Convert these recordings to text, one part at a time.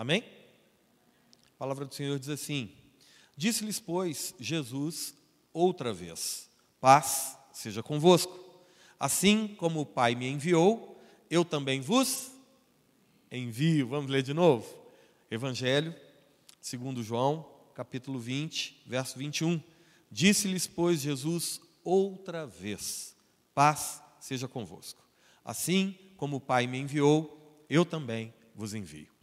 Amém? A palavra do Senhor diz assim: Disse-lhes, pois, Jesus outra vez: Paz seja convosco. Assim como o Pai me enviou, eu também vos envio. Vamos ler de novo? Evangelho, segundo João, capítulo 20, verso 21. Disse-lhes, pois, Jesus outra vez: Paz seja convosco. Assim como o Pai me enviou, eu também vos envio.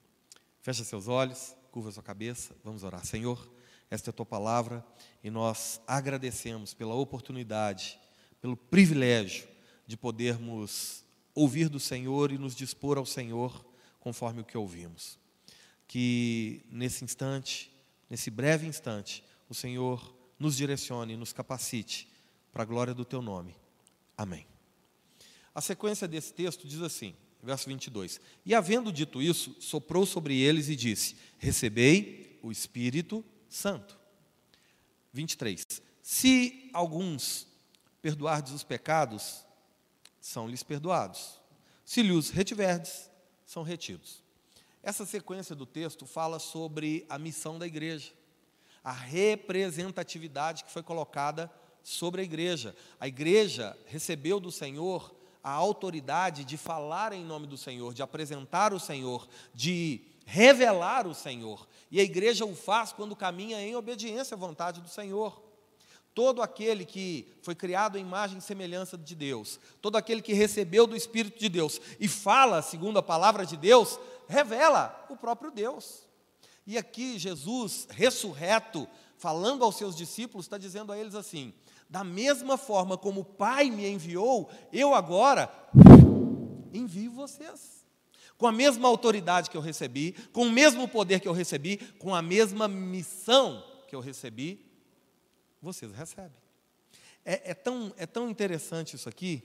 Fecha seus olhos, curva sua cabeça, vamos orar. Senhor, esta é a tua palavra e nós agradecemos pela oportunidade, pelo privilégio de podermos ouvir do Senhor e nos dispor ao Senhor conforme o que ouvimos. Que nesse instante, nesse breve instante, o Senhor nos direcione e nos capacite para a glória do teu nome. Amém. A sequência desse texto diz assim: verso 22. E havendo dito isso, soprou sobre eles e disse: Recebei o Espírito Santo. 23. Se alguns perdoardes os pecados, são-lhes perdoados. Se lhes retiverdes, são retidos. Essa sequência do texto fala sobre a missão da igreja, a representatividade que foi colocada sobre a igreja. A igreja recebeu do Senhor a autoridade de falar em nome do Senhor, de apresentar o Senhor, de revelar o Senhor. E a igreja o faz quando caminha em obediência à vontade do Senhor. Todo aquele que foi criado em imagem e semelhança de Deus, todo aquele que recebeu do Espírito de Deus e fala segundo a palavra de Deus, revela o próprio Deus. E aqui Jesus, ressurreto, falando aos seus discípulos, está dizendo a eles assim: da mesma forma como o Pai me enviou, eu agora envio vocês. Com a mesma autoridade que eu recebi, com o mesmo poder que eu recebi, com a mesma missão que eu recebi, vocês recebem. É, é, tão, é tão interessante isso aqui,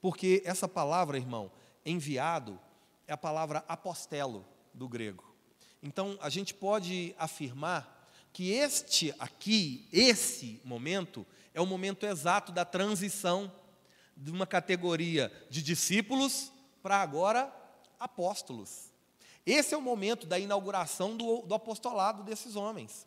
porque essa palavra, irmão, enviado, é a palavra apostelo do grego. Então, a gente pode afirmar que este aqui, esse momento, é o momento exato da transição de uma categoria de discípulos para agora apóstolos. Esse é o momento da inauguração do, do apostolado desses homens.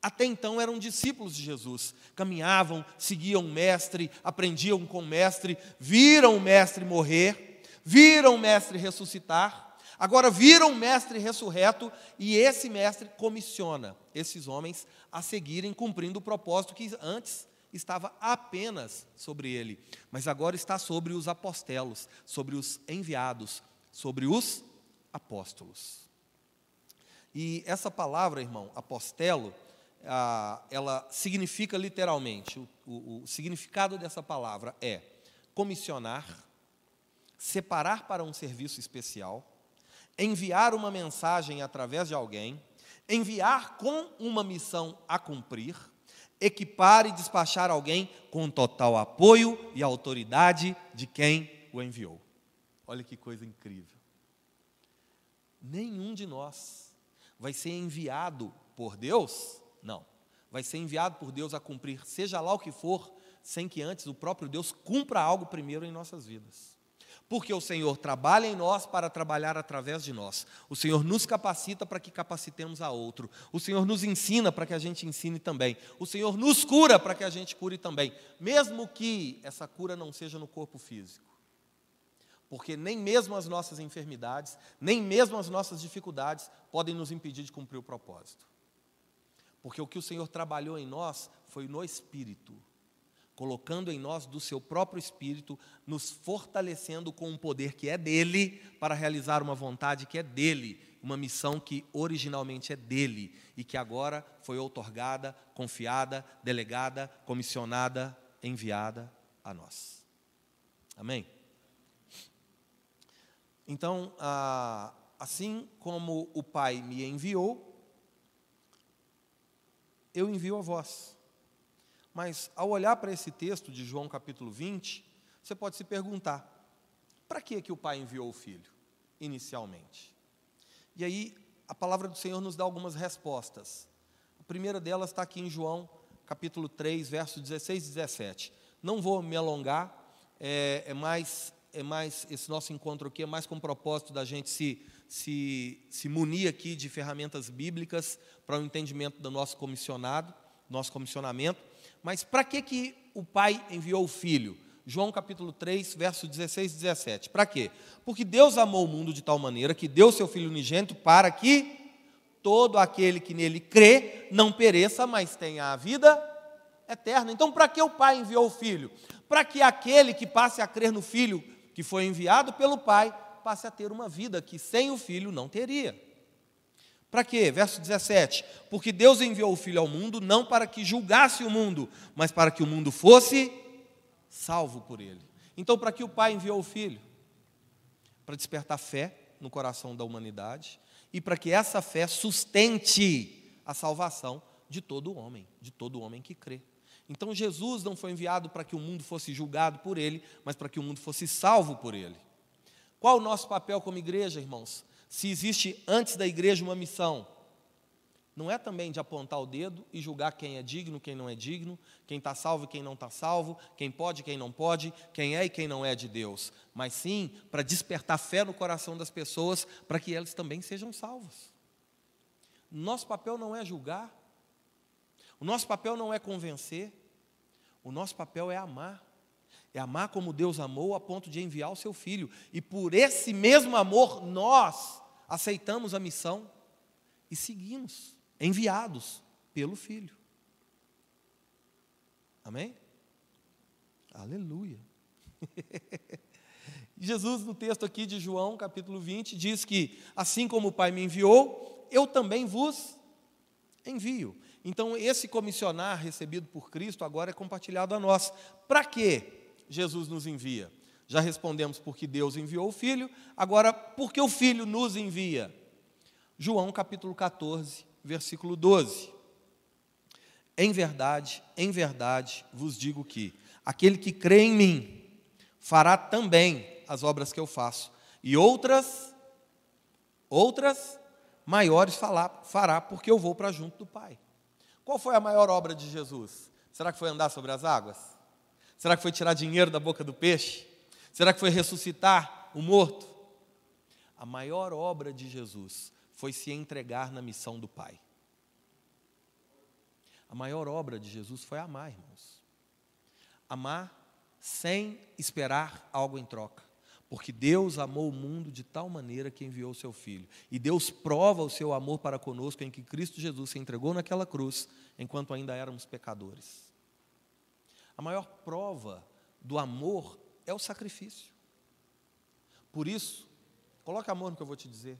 Até então eram discípulos de Jesus, caminhavam, seguiam o mestre, aprendiam com o mestre, viram o mestre morrer, viram o mestre ressuscitar, Agora viram o mestre ressurreto e esse mestre comissiona esses homens a seguirem cumprindo o propósito que antes estava apenas sobre ele, mas agora está sobre os apostelos, sobre os enviados, sobre os apóstolos. E essa palavra, irmão, apostelo, ah, ela significa literalmente, o, o, o significado dessa palavra é comissionar, separar para um serviço especial, enviar uma mensagem através de alguém, enviar com uma missão a cumprir, equipar e despachar alguém com total apoio e autoridade de quem o enviou. Olha que coisa incrível. Nenhum de nós vai ser enviado por Deus, não. Vai ser enviado por Deus a cumprir, seja lá o que for, sem que antes o próprio Deus cumpra algo primeiro em nossas vidas porque o Senhor trabalha em nós para trabalhar através de nós. O Senhor nos capacita para que capacitemos a outro. O Senhor nos ensina para que a gente ensine também. O Senhor nos cura para que a gente cure também, mesmo que essa cura não seja no corpo físico. Porque nem mesmo as nossas enfermidades, nem mesmo as nossas dificuldades podem nos impedir de cumprir o propósito. Porque o que o Senhor trabalhou em nós foi no espírito colocando em nós do seu próprio espírito, nos fortalecendo com um poder que é dele, para realizar uma vontade que é dele, uma missão que originalmente é dele e que agora foi outorgada, confiada, delegada, comissionada, enviada a nós. Amém? Então, assim como o Pai me enviou, eu envio a vós. Mas ao olhar para esse texto de João capítulo 20, você pode se perguntar: para que que o pai enviou o filho inicialmente? E aí a palavra do Senhor nos dá algumas respostas. A primeira delas está aqui em João capítulo 3, versos 16 e 17. Não vou me alongar, é, é mais é mais esse nosso encontro aqui é mais com o propósito da gente se se, se munir aqui de ferramentas bíblicas para o entendimento do nosso comissionado, nosso comissionamento. Mas para que, que o pai enviou o filho? João capítulo 3, verso 16 e 17. Para quê? Porque Deus amou o mundo de tal maneira que deu seu Filho unigênito para que todo aquele que nele crê não pereça, mas tenha a vida eterna. Então, para que o Pai enviou o Filho? Para que aquele que passe a crer no Filho que foi enviado pelo Pai passe a ter uma vida que sem o Filho não teria. Para quê? Verso 17: Porque Deus enviou o Filho ao mundo não para que julgasse o mundo, mas para que o mundo fosse salvo por ele. Então, para que o Pai enviou o Filho? Para despertar fé no coração da humanidade e para que essa fé sustente a salvação de todo homem, de todo homem que crê. Então, Jesus não foi enviado para que o mundo fosse julgado por ele, mas para que o mundo fosse salvo por ele. Qual o nosso papel como igreja, irmãos? Se existe antes da igreja uma missão, não é também de apontar o dedo e julgar quem é digno, quem não é digno, quem está salvo e quem não está salvo, quem pode e quem não pode, quem é e quem não é de Deus, mas sim para despertar fé no coração das pessoas para que elas também sejam salvas. Nosso papel não é julgar, o nosso papel não é convencer, o nosso papel é amar. É amar como Deus amou a ponto de enviar o seu filho. E por esse mesmo amor, nós aceitamos a missão e seguimos enviados pelo Filho. Amém? Aleluia. Jesus, no texto aqui de João, capítulo 20, diz que assim como o Pai me enviou, eu também vos envio. Então, esse comissionar recebido por Cristo agora é compartilhado a nós. Para que Jesus nos envia? Já respondemos porque Deus enviou o Filho, agora, porque o Filho nos envia? João capítulo 14, versículo 12. Em verdade, em verdade vos digo que aquele que crê em mim fará também as obras que eu faço, e outras, outras maiores fará, porque eu vou para junto do Pai. Qual foi a maior obra de Jesus? Será que foi andar sobre as águas? Será que foi tirar dinheiro da boca do peixe? Será que foi ressuscitar o morto? A maior obra de Jesus foi se entregar na missão do Pai. A maior obra de Jesus foi amar, irmãos. Amar sem esperar algo em troca. Porque Deus amou o mundo de tal maneira que enviou o seu Filho. E Deus prova o seu amor para conosco em que Cristo Jesus se entregou naquela cruz, enquanto ainda éramos pecadores. A maior prova do amor é o sacrifício. Por isso, coloque amor no que eu vou te dizer.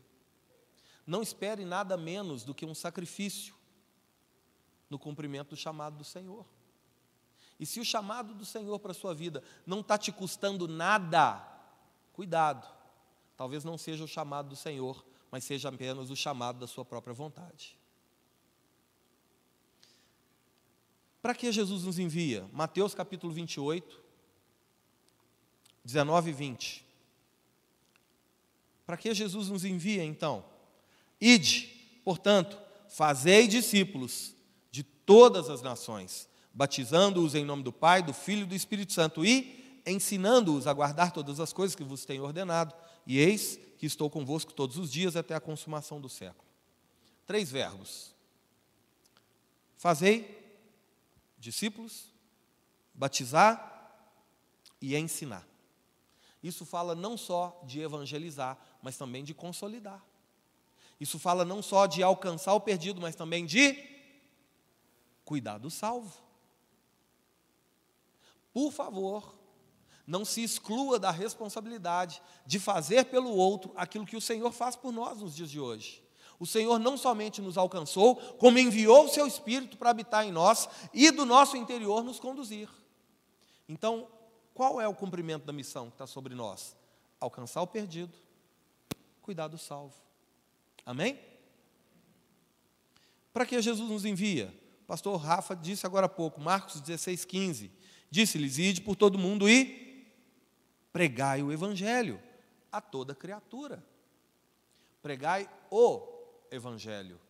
Não espere nada menos do que um sacrifício no cumprimento do chamado do Senhor. E se o chamado do Senhor para a sua vida não está te custando nada, cuidado. Talvez não seja o chamado do Senhor, mas seja apenas o chamado da sua própria vontade. Para que Jesus nos envia? Mateus capítulo 28, 19 e 20. Para que Jesus nos envia então? Ide, portanto, fazei discípulos de todas as nações, batizando-os em nome do Pai, do Filho e do Espírito Santo e ensinando-os a guardar todas as coisas que vos tenho ordenado. E eis que estou convosco todos os dias até a consumação do século. Três verbos: fazei discípulos, batizar e ensinar. Isso fala não só de evangelizar, mas também de consolidar. Isso fala não só de alcançar o perdido, mas também de cuidar do salvo. Por favor, não se exclua da responsabilidade de fazer pelo outro aquilo que o Senhor faz por nós nos dias de hoje. O Senhor não somente nos alcançou, como enviou o seu Espírito para habitar em nós e do nosso interior nos conduzir. Então, qual é o cumprimento da missão que está sobre nós? Alcançar o perdido, cuidar do salvo. Amém? Para que Jesus nos envia? O pastor Rafa disse agora há pouco, Marcos 16, 15. Disse-lhes: Ide por todo mundo e pregai o Evangelho a toda criatura. Pregai o Evangelho.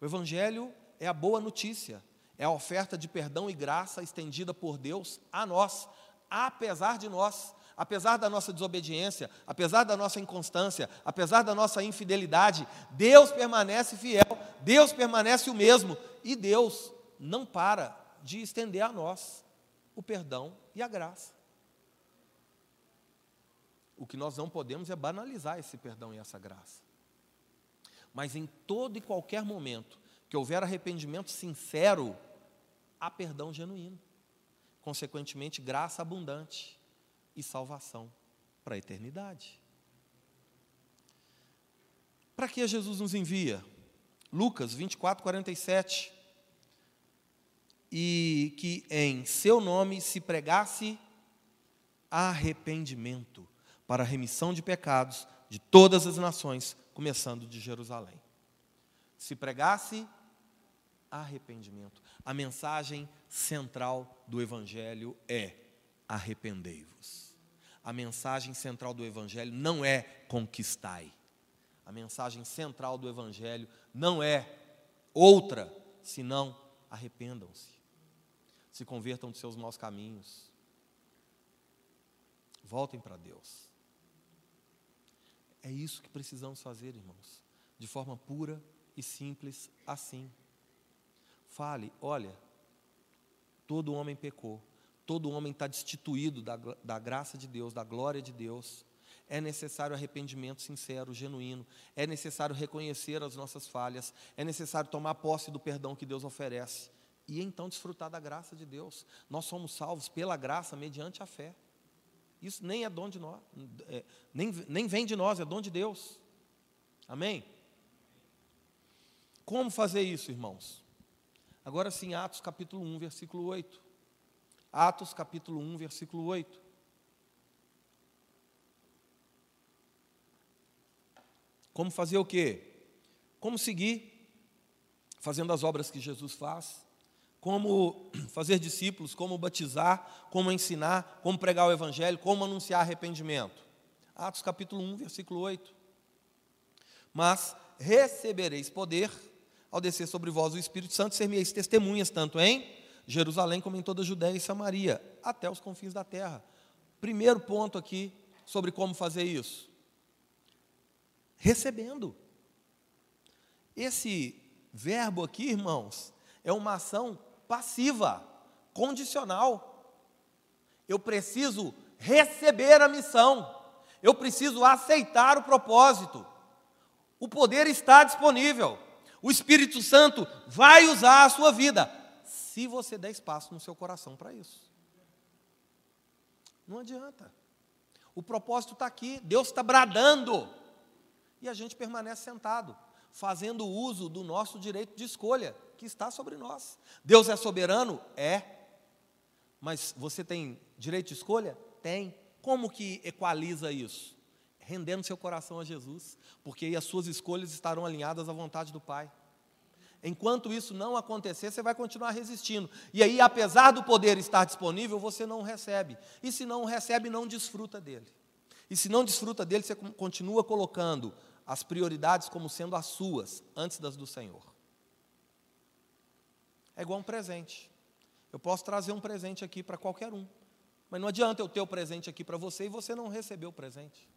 O Evangelho é a boa notícia, é a oferta de perdão e graça estendida por Deus a nós, apesar de nós, apesar da nossa desobediência, apesar da nossa inconstância, apesar da nossa infidelidade, Deus permanece fiel, Deus permanece o mesmo e Deus não para de estender a nós o perdão e a graça. O que nós não podemos é banalizar esse perdão e essa graça. Mas em todo e qualquer momento que houver arrependimento sincero, há perdão genuíno. Consequentemente, graça abundante e salvação para a eternidade. Para que Jesus nos envia? Lucas 24, 47. E que em seu nome se pregasse arrependimento para a remissão de pecados de todas as nações, começando de Jerusalém. Se pregasse arrependimento. A mensagem central do Evangelho é: arrependei-vos. A mensagem central do Evangelho não é conquistai. A mensagem central do Evangelho não é outra, senão arrependam-se. Se convertam dos seus maus caminhos. Voltem para Deus. É isso que precisamos fazer, irmãos, de forma pura e simples assim. Fale, olha, todo homem pecou, todo homem está destituído da, da graça de Deus, da glória de Deus. É necessário arrependimento sincero, genuíno. É necessário reconhecer as nossas falhas. É necessário tomar posse do perdão que Deus oferece. E então desfrutar da graça de Deus. Nós somos salvos pela graça mediante a fé. Isso nem é dom de nós, é, nem, nem vem de nós, é dom de Deus. Amém? Como fazer isso, irmãos? Agora sim, Atos capítulo 1, versículo 8. Atos capítulo 1, versículo 8. Como fazer o quê? Como seguir fazendo as obras que Jesus faz, como fazer discípulos, como batizar, como ensinar, como pregar o evangelho, como anunciar arrependimento. Atos capítulo 1, versículo 8. Mas recebereis poder ao descer sobre vós o Espírito Santo, ser-me-eis testemunhas, tanto em Jerusalém como em toda a Judéia e Samaria, até os confins da terra. Primeiro ponto aqui sobre como fazer isso. Recebendo. Esse verbo aqui, irmãos, é uma ação passiva, condicional. Eu preciso receber a missão, eu preciso aceitar o propósito. O poder está disponível. O Espírito Santo vai usar a sua vida, se você der espaço no seu coração para isso. Não adianta. O propósito está aqui, Deus está bradando, e a gente permanece sentado, fazendo uso do nosso direito de escolha, que está sobre nós. Deus é soberano? É. Mas você tem direito de escolha? Tem. Como que equaliza isso? rendendo seu coração a Jesus, porque aí as suas escolhas estarão alinhadas à vontade do Pai. Enquanto isso não acontecer, você vai continuar resistindo. E aí, apesar do poder estar disponível, você não recebe. E se não recebe, não desfruta dele. E se não desfruta dele, você continua colocando as prioridades como sendo as suas, antes das do Senhor. É igual um presente. Eu posso trazer um presente aqui para qualquer um. Mas não adianta eu ter o presente aqui para você e você não receber o presente.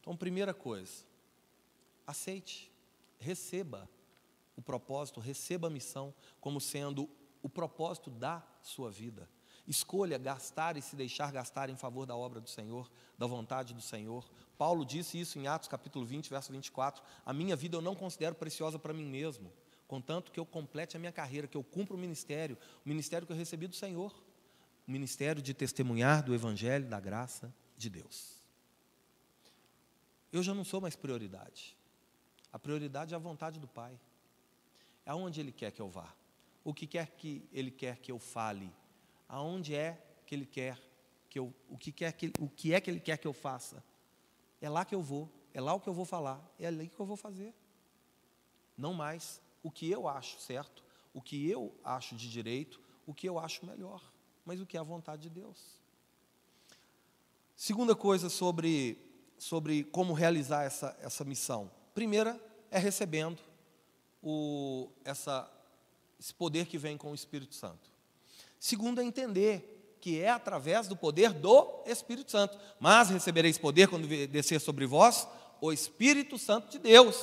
Então, primeira coisa, aceite, receba o propósito, receba a missão como sendo o propósito da sua vida. Escolha gastar e se deixar gastar em favor da obra do Senhor, da vontade do Senhor. Paulo disse isso em Atos capítulo 20, verso 24: A minha vida eu não considero preciosa para mim mesmo, contanto que eu complete a minha carreira, que eu cumpra o ministério, o ministério que eu recebi do Senhor, o ministério de testemunhar do evangelho da graça de Deus eu já não sou mais prioridade. A prioridade é a vontade do Pai. É aonde Ele quer que eu vá. O que quer que Ele quer que eu fale. Aonde é que Ele quer que eu. O que, quer que, o que é que Ele quer que eu faça. É lá que eu vou. É lá o que eu vou falar. É ali que eu vou fazer. Não mais o que eu acho certo, o que eu acho de direito, o que eu acho melhor, mas o que é a vontade de Deus. Segunda coisa sobre sobre como realizar essa, essa missão. Primeira é recebendo o, essa, esse poder que vem com o Espírito Santo. Segundo é entender que é através do poder do Espírito Santo. Mas recebereis poder quando descer sobre vós o Espírito Santo de Deus.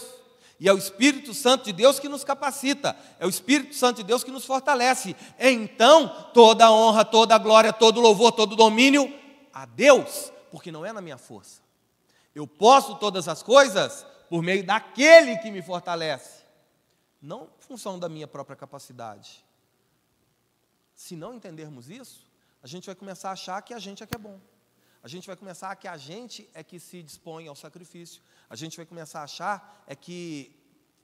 E é o Espírito Santo de Deus que nos capacita, é o Espírito Santo de Deus que nos fortalece. Então, toda a honra, toda a glória, todo o louvor, todo o domínio a Deus, porque não é na minha força. Eu posso todas as coisas por meio daquele que me fortalece, não função da minha própria capacidade. Se não entendermos isso, a gente vai começar a achar que a gente é que é bom. A gente vai começar a que a gente é que se dispõe ao sacrifício. A gente vai começar a achar é que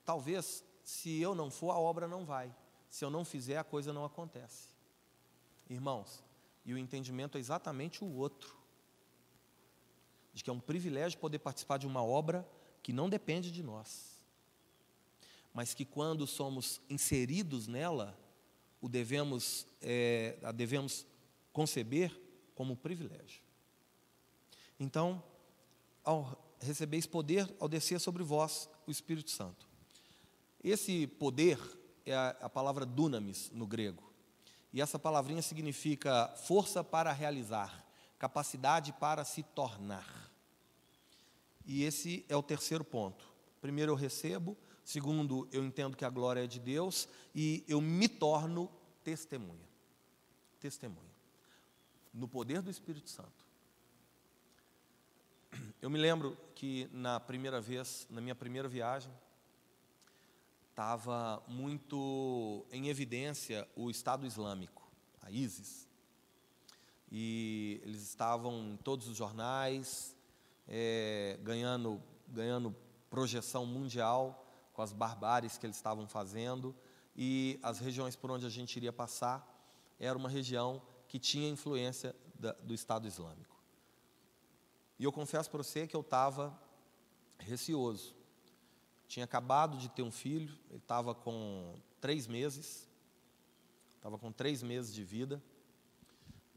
talvez se eu não for a obra não vai. Se eu não fizer a coisa não acontece. Irmãos, e o entendimento é exatamente o outro. De que é um privilégio poder participar de uma obra que não depende de nós. Mas que quando somos inseridos nela, o devemos, é, a devemos conceber como privilégio. Então, ao recebeis poder, ao descer sobre vós o Espírito Santo. Esse poder é a, a palavra dunamis no grego. E essa palavrinha significa força para realizar, capacidade para se tornar. E esse é o terceiro ponto. Primeiro, eu recebo. Segundo, eu entendo que a glória é de Deus. E eu me torno testemunha. Testemunha. No poder do Espírito Santo. Eu me lembro que na primeira vez, na minha primeira viagem, estava muito em evidência o Estado Islâmico, a ISIS. E eles estavam em todos os jornais, é, ganhando, ganhando projeção mundial com as barbáries que eles estavam fazendo. E as regiões por onde a gente iria passar era uma região que tinha influência da, do Estado Islâmico. E eu confesso para você que eu estava receoso. Tinha acabado de ter um filho, ele estava com três meses, estava com três meses de vida,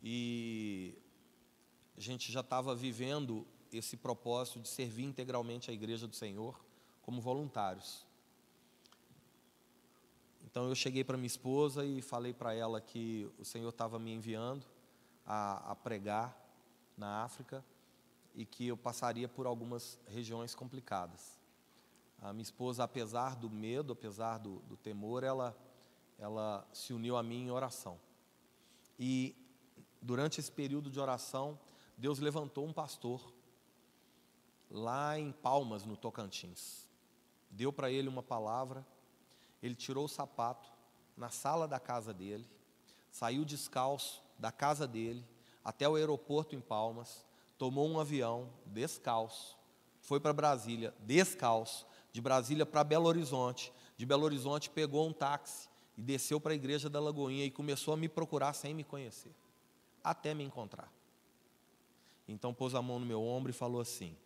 e a gente já estava vivendo esse propósito de servir integralmente a igreja do Senhor como voluntários. Então eu cheguei para minha esposa e falei para ela que o Senhor estava me enviando a, a pregar na África e que eu passaria por algumas regiões complicadas. A minha esposa, apesar do medo, apesar do, do temor, ela, ela se uniu a mim em oração. E durante esse período de oração, Deus levantou um pastor lá em Palmas, no Tocantins. Deu para ele uma palavra, ele tirou o sapato na sala da casa dele, saiu descalço da casa dele até o aeroporto em Palmas, tomou um avião descalço, foi para Brasília descalço, de Brasília para Belo Horizonte, de Belo Horizonte pegou um táxi e desceu para a igreja da Lagoinha e começou a me procurar sem me conhecer, até me encontrar. Então pôs a mão no meu ombro e falou assim: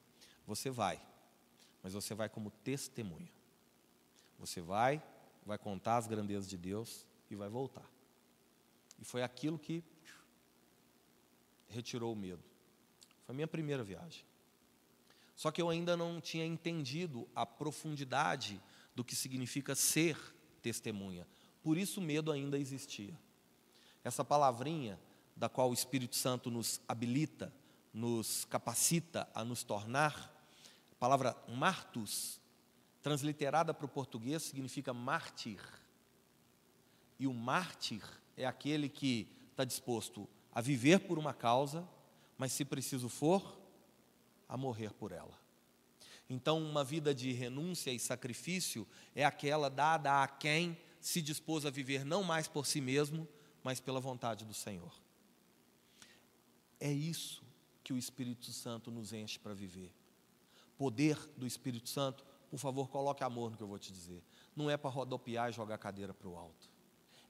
Você vai, mas você vai como testemunha. Você vai, vai contar as grandezas de Deus e vai voltar. E foi aquilo que retirou o medo. Foi a minha primeira viagem. Só que eu ainda não tinha entendido a profundidade do que significa ser testemunha. Por isso o medo ainda existia. Essa palavrinha da qual o Espírito Santo nos habilita, nos capacita a nos tornar, a palavra martus, transliterada para o português, significa mártir. E o mártir é aquele que está disposto a viver por uma causa, mas se preciso for, a morrer por ela. Então, uma vida de renúncia e sacrifício é aquela dada a quem se dispôs a viver não mais por si mesmo, mas pela vontade do Senhor. É isso que o Espírito Santo nos enche para viver. Poder do Espírito Santo, por favor, coloque amor no que eu vou te dizer. Não é para rodopiar e jogar a cadeira para o alto.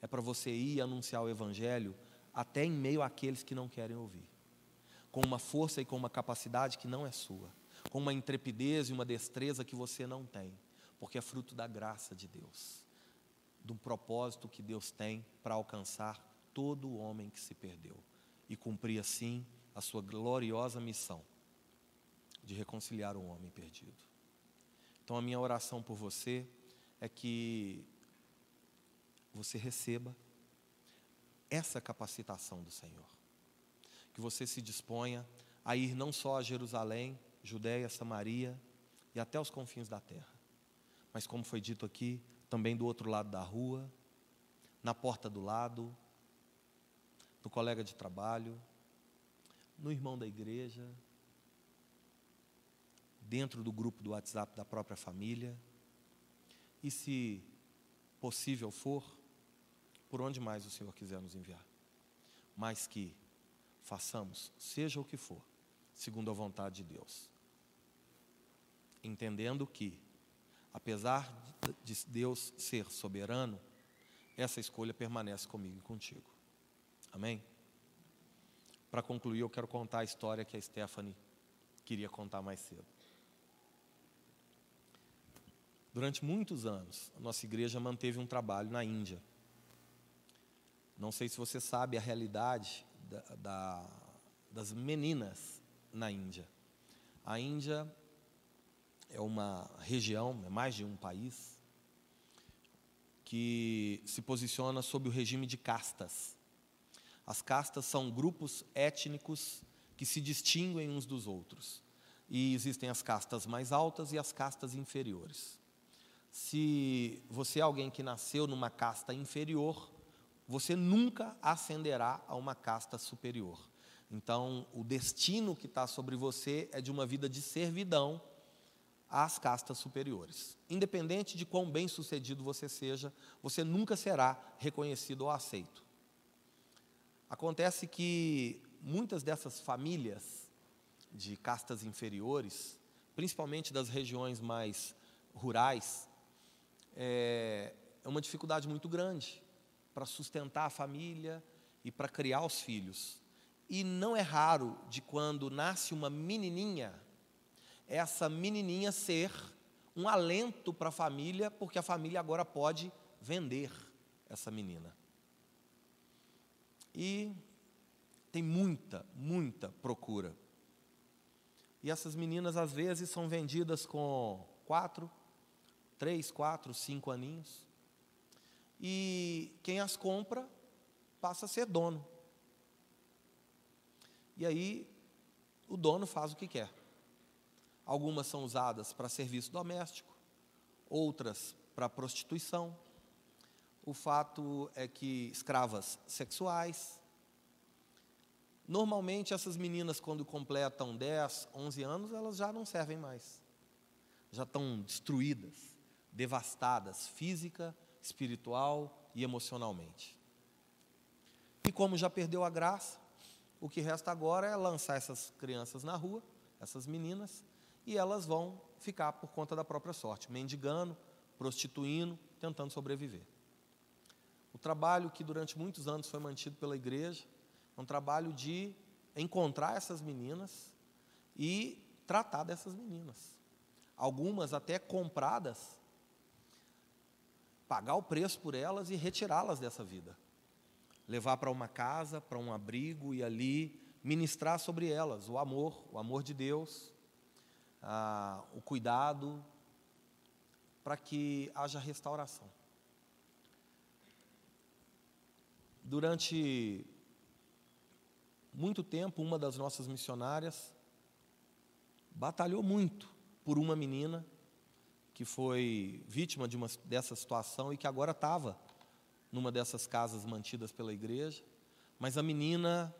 É para você ir anunciar o Evangelho até em meio àqueles que não querem ouvir com uma força e com uma capacidade que não é sua, com uma intrepidez e uma destreza que você não tem, porque é fruto da graça de Deus, do propósito que Deus tem para alcançar todo o homem que se perdeu e cumprir assim a sua gloriosa missão de reconciliar o homem perdido. Então a minha oração por você é que você receba essa capacitação do Senhor. Que você se disponha a ir não só a Jerusalém, Judéia, Samaria e até os confins da terra, mas como foi dito aqui, também do outro lado da rua, na porta do lado, no colega de trabalho, no irmão da igreja, dentro do grupo do WhatsApp da própria família, e se possível for, por onde mais o Senhor quiser nos enviar. Mas que façamos, seja o que for, segundo a vontade de Deus. Entendendo que, apesar de Deus ser soberano, essa escolha permanece comigo e contigo. Amém? Para concluir, eu quero contar a história que a Stephanie queria contar mais cedo. Durante muitos anos, a nossa igreja manteve um trabalho na Índia. Não sei se você sabe a realidade da, da, das meninas na Índia. A Índia é uma região, é mais de um país, que se posiciona sob o regime de castas. As castas são grupos étnicos que se distinguem uns dos outros. E existem as castas mais altas e as castas inferiores. Se você é alguém que nasceu numa casta inferior, você nunca ascenderá a uma casta superior. Então, o destino que está sobre você é de uma vida de servidão às castas superiores. Independente de quão bem sucedido você seja, você nunca será reconhecido ou aceito. Acontece que muitas dessas famílias de castas inferiores, principalmente das regiões mais rurais, é, é uma dificuldade muito grande para sustentar a família e para criar os filhos. E não é raro de quando nasce uma menininha, essa menininha ser um alento para a família, porque a família agora pode vender essa menina. E tem muita, muita procura. E essas meninas, às vezes, são vendidas com quatro, três, quatro, cinco aninhos. E quem as compra passa a ser dono. E aí o dono faz o que quer. Algumas são usadas para serviço doméstico, outras para prostituição. O fato é que escravas sexuais. Normalmente essas meninas quando completam 10, 11 anos, elas já não servem mais. Já estão destruídas devastadas física, espiritual e emocionalmente. E como já perdeu a graça, o que resta agora é lançar essas crianças na rua, essas meninas, e elas vão ficar por conta da própria sorte, mendigando, prostituindo, tentando sobreviver. O trabalho que durante muitos anos foi mantido pela igreja é um trabalho de encontrar essas meninas e tratar dessas meninas. Algumas até compradas pagar o preço por elas e retirá-las dessa vida. Levar para uma casa, para um abrigo e ali ministrar sobre elas o amor, o amor de Deus, o cuidado, para que haja restauração. Durante muito tempo, uma das nossas missionárias batalhou muito por uma menina que foi vítima de uma dessa situação e que agora estava numa dessas casas mantidas pela igreja, mas a menina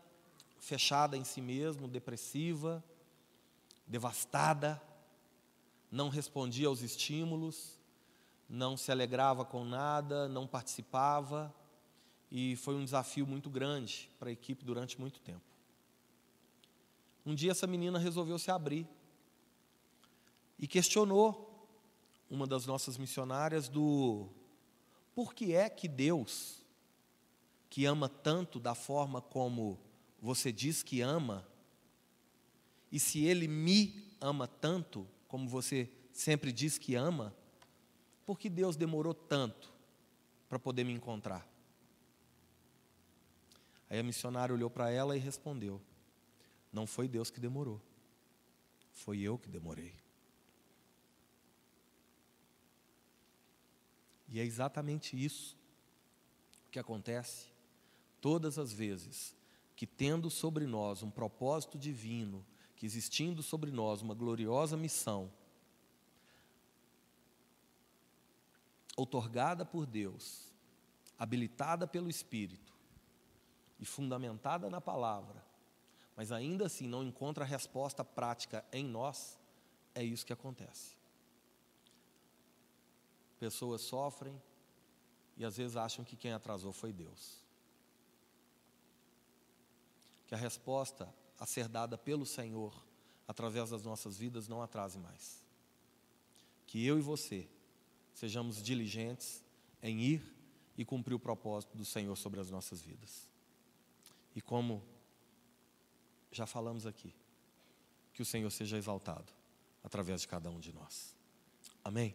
fechada em si mesma, depressiva, devastada, não respondia aos estímulos, não se alegrava com nada, não participava, e foi um desafio muito grande para a equipe durante muito tempo. Um dia essa menina resolveu se abrir e questionou uma das nossas missionárias do por que é que Deus, que ama tanto da forma como você diz que ama, e se Ele me ama tanto como você sempre diz que ama, por que Deus demorou tanto para poder me encontrar? Aí a missionária olhou para ela e respondeu: Não foi Deus que demorou, foi eu que demorei. E é exatamente isso que acontece todas as vezes que, tendo sobre nós um propósito divino, que existindo sobre nós uma gloriosa missão, outorgada por Deus, habilitada pelo Espírito e fundamentada na palavra, mas ainda assim não encontra resposta prática em nós, é isso que acontece. Pessoas sofrem e às vezes acham que quem atrasou foi Deus. Que a resposta a ser dada pelo Senhor através das nossas vidas não atrase mais. Que eu e você sejamos diligentes em ir e cumprir o propósito do Senhor sobre as nossas vidas. E como já falamos aqui, que o Senhor seja exaltado através de cada um de nós. Amém?